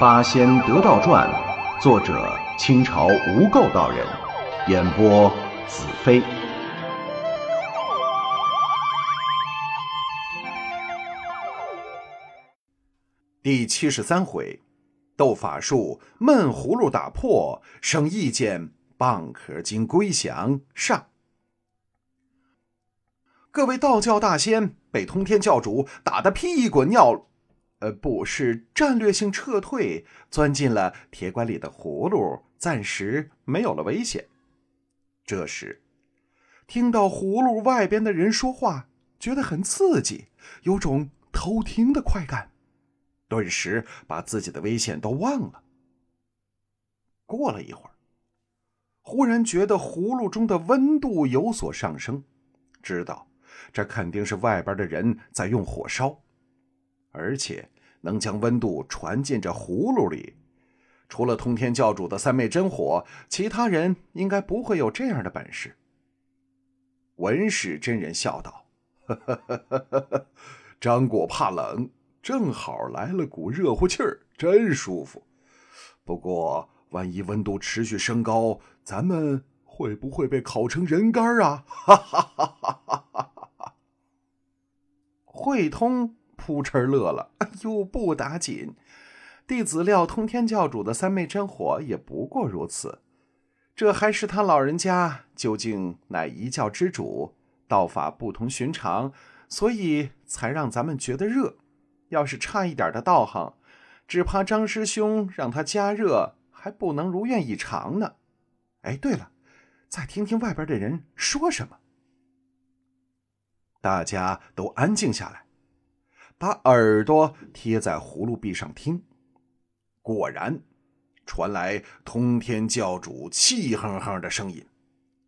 《八仙得道传》，作者清朝无垢道人，演播子飞。第七十三回，斗法术闷葫芦打破，生意见蚌壳精归降上。各位道教大仙被通天教主打得屁滚尿。呃，不是战略性撤退，钻进了铁管里的葫芦，暂时没有了危险。这时，听到葫芦外边的人说话，觉得很刺激，有种偷听的快感，顿时把自己的危险都忘了。过了一会儿，忽然觉得葫芦中的温度有所上升，知道这肯定是外边的人在用火烧。而且能将温度传进这葫芦里，除了通天教主的三昧真火，其他人应该不会有这样的本事。文史真人笑道：“张果怕冷，正好来了股热乎气儿，真舒服。不过，万一温度持续升高，咱们会不会被烤成人干啊？”哈哈哈哈哈哈！汇通。扑哧乐了，哎呦，不打紧！弟子料通天教主的三昧真火也不过如此，这还是他老人家究竟乃一教之主，道法不同寻常，所以才让咱们觉得热。要是差一点的道行，只怕张师兄让他加热还不能如愿以偿呢。哎，对了，再听听外边的人说什么。大家都安静下来。把耳朵贴在葫芦壁上听，果然传来通天教主气哼哼的声音：“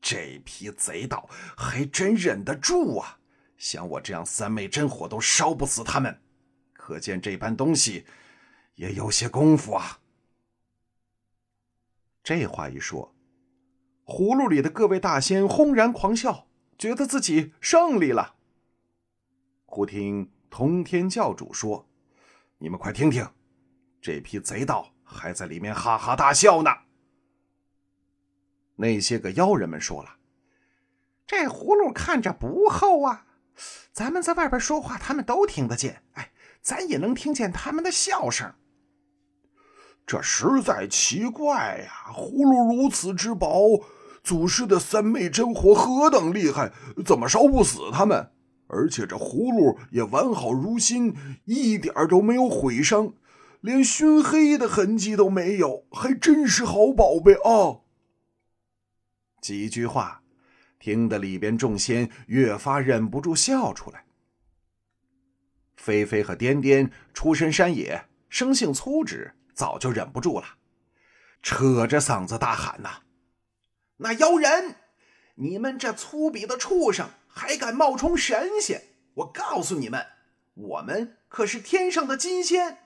这批贼盗还真忍得住啊！像我这样三昧真火都烧不死他们，可见这般东西也有些功夫啊。”这话一说，葫芦里的各位大仙轰然狂笑，觉得自己胜利了。忽听。通天教主说：“你们快听听，这批贼盗还在里面哈哈大笑呢。”那些个妖人们说了：“这葫芦看着不厚啊，咱们在外边说话，他们都听得见。哎，咱也能听见他们的笑声。这实在奇怪呀！葫芦如此之薄，祖师的三昧真火何等厉害，怎么烧不死他们？”而且这葫芦也完好如新，一点都没有毁伤，连熏黑的痕迹都没有，还真是好宝贝啊！几句话，听得里边众仙越发忍不住笑出来。菲菲和颠颠出身山野，生性粗直，早就忍不住了，扯着嗓子大喊呐：“那妖人，你们这粗鄙的畜生！”还敢冒充神仙？我告诉你们，我们可是天上的金仙。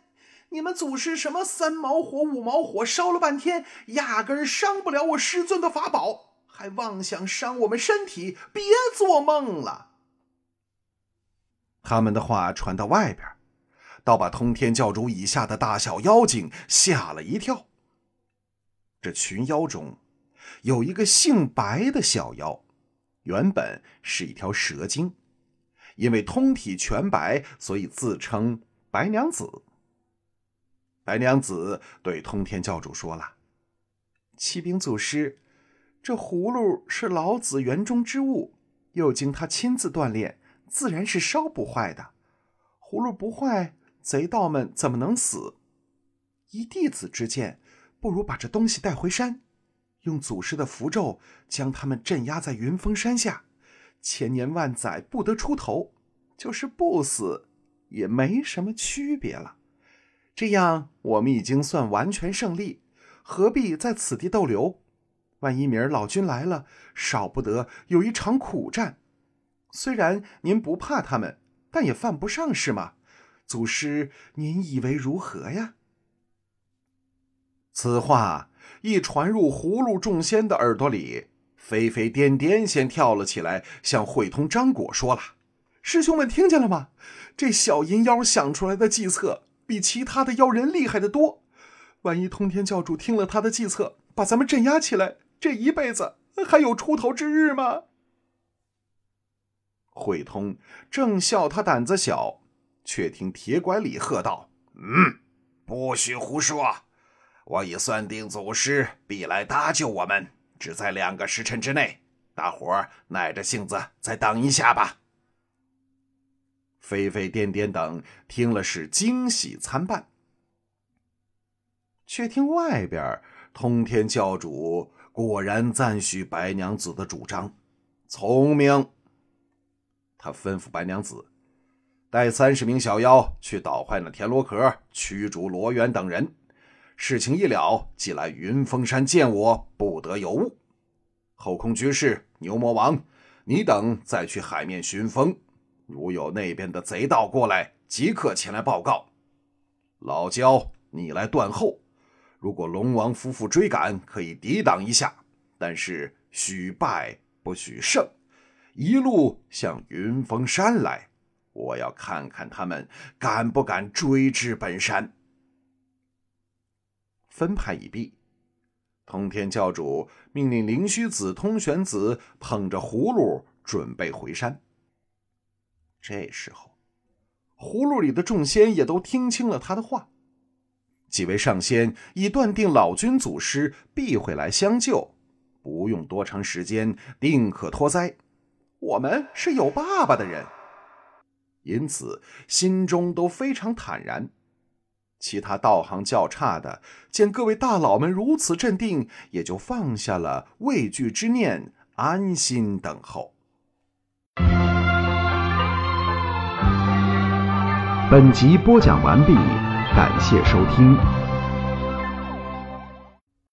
你们祖师什么三毛火、五毛火，烧了半天，压根儿伤不了我师尊的法宝，还妄想伤我们身体？别做梦了！他们的话传到外边，倒把通天教主以下的大小妖精吓了一跳。这群妖中，有一个姓白的小妖。原本是一条蛇精，因为通体全白，所以自称白娘子。白娘子对通天教主说了：“启禀祖师，这葫芦是老子园中之物，又经他亲自锻炼，自然是烧不坏的。葫芦不坏，贼盗们怎么能死？依弟子之见，不如把这东西带回山。”用祖师的符咒将他们镇压在云峰山下，千年万载不得出头，就是不死也没什么区别了。这样我们已经算完全胜利，何必在此地逗留？万一明儿老君来了，少不得有一场苦战。虽然您不怕他们，但也犯不上是吗？祖师，您以为如何呀？此话。一传入葫芦众仙的耳朵里，飞飞颠颠先跳了起来，向慧通、张果说了：“师兄们听见了吗？这小阴妖想出来的计策比其他的妖人厉害的多。万一通天教主听了他的计策，把咱们镇压起来，这一辈子还有出头之日吗？慧通正笑他胆子小，却听铁拐李喝道：“嗯，不许胡说！我已算定祖师必来搭救我们，只在两个时辰之内。大伙儿耐着性子再等一下吧。”飞飞颠颠等听了是惊喜参半。却听外边，通天教主果然赞许白娘子的主张，聪明。他吩咐白娘子带三十名小妖去捣坏那田螺壳，驱逐罗元等人。事情一了，即来云峰山见我，不得有误。后空居士、牛魔王，你等再去海面寻风，如有那边的贼盗过来，即刻前来报告。老焦，你来断后。如果龙王夫妇追赶，可以抵挡一下，但是许败不许胜。一路向云峰山来，我要看看他们敢不敢追至本山。分派已毕，通天教主命令灵虚子、通玄子捧着葫芦准备回山。这时候，葫芦里的众仙也都听清了他的话。几位上仙已断定老君祖师必会来相救，不用多长时间，定可脱灾。我们是有爸爸的人，因此心中都非常坦然。其他道行较差的，见各位大佬们如此镇定，也就放下了畏惧之念，安心等候。本集播讲完毕。感谢收听。